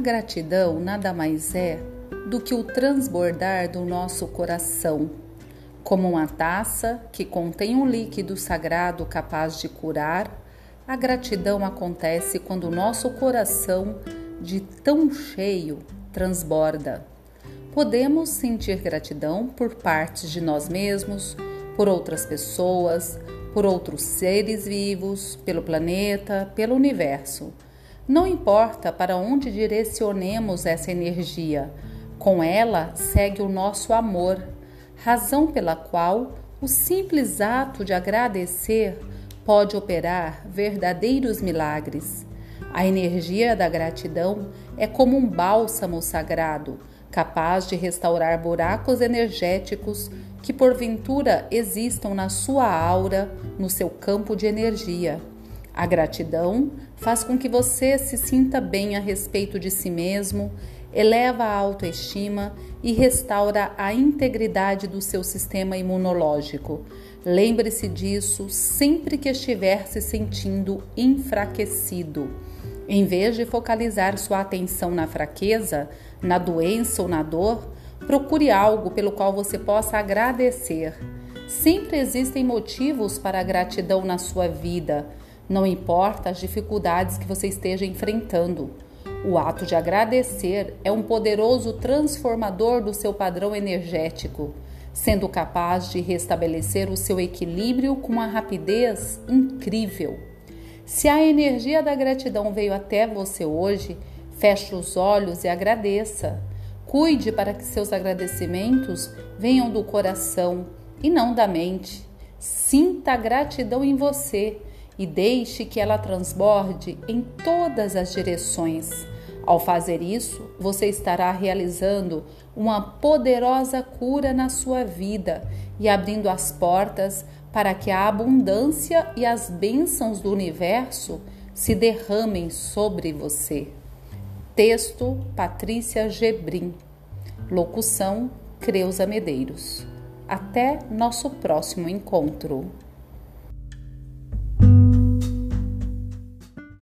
Gratidão nada mais é do que o transbordar do nosso coração, como uma taça que contém um líquido sagrado capaz de curar. A gratidão acontece quando o nosso coração, de tão cheio, transborda. Podemos sentir gratidão por partes de nós mesmos, por outras pessoas, por outros seres vivos, pelo planeta, pelo universo. Não importa para onde direcionemos essa energia, com ela segue o nosso amor, razão pela qual o simples ato de agradecer pode operar verdadeiros milagres. A energia da gratidão é como um bálsamo sagrado, capaz de restaurar buracos energéticos que porventura existam na sua aura, no seu campo de energia. A gratidão faz com que você se sinta bem a respeito de si mesmo, eleva a autoestima e restaura a integridade do seu sistema imunológico. Lembre-se disso sempre que estiver se sentindo enfraquecido. Em vez de focalizar sua atenção na fraqueza, na doença ou na dor, procure algo pelo qual você possa agradecer. Sempre existem motivos para a gratidão na sua vida, não importa as dificuldades que você esteja enfrentando. O ato de agradecer é um poderoso transformador do seu padrão energético, sendo capaz de restabelecer o seu equilíbrio com uma rapidez incrível. Se a energia da gratidão veio até você hoje, feche os olhos e agradeça. Cuide para que seus agradecimentos venham do coração e não da mente. Sinta a gratidão em você e deixe que ela transborde em todas as direções. Ao fazer isso, você estará realizando uma poderosa cura na sua vida e abrindo as portas para que a abundância e as bênçãos do universo se derramem sobre você. Texto Patrícia Gebrim. Locução Creuza Medeiros. Até nosso próximo encontro.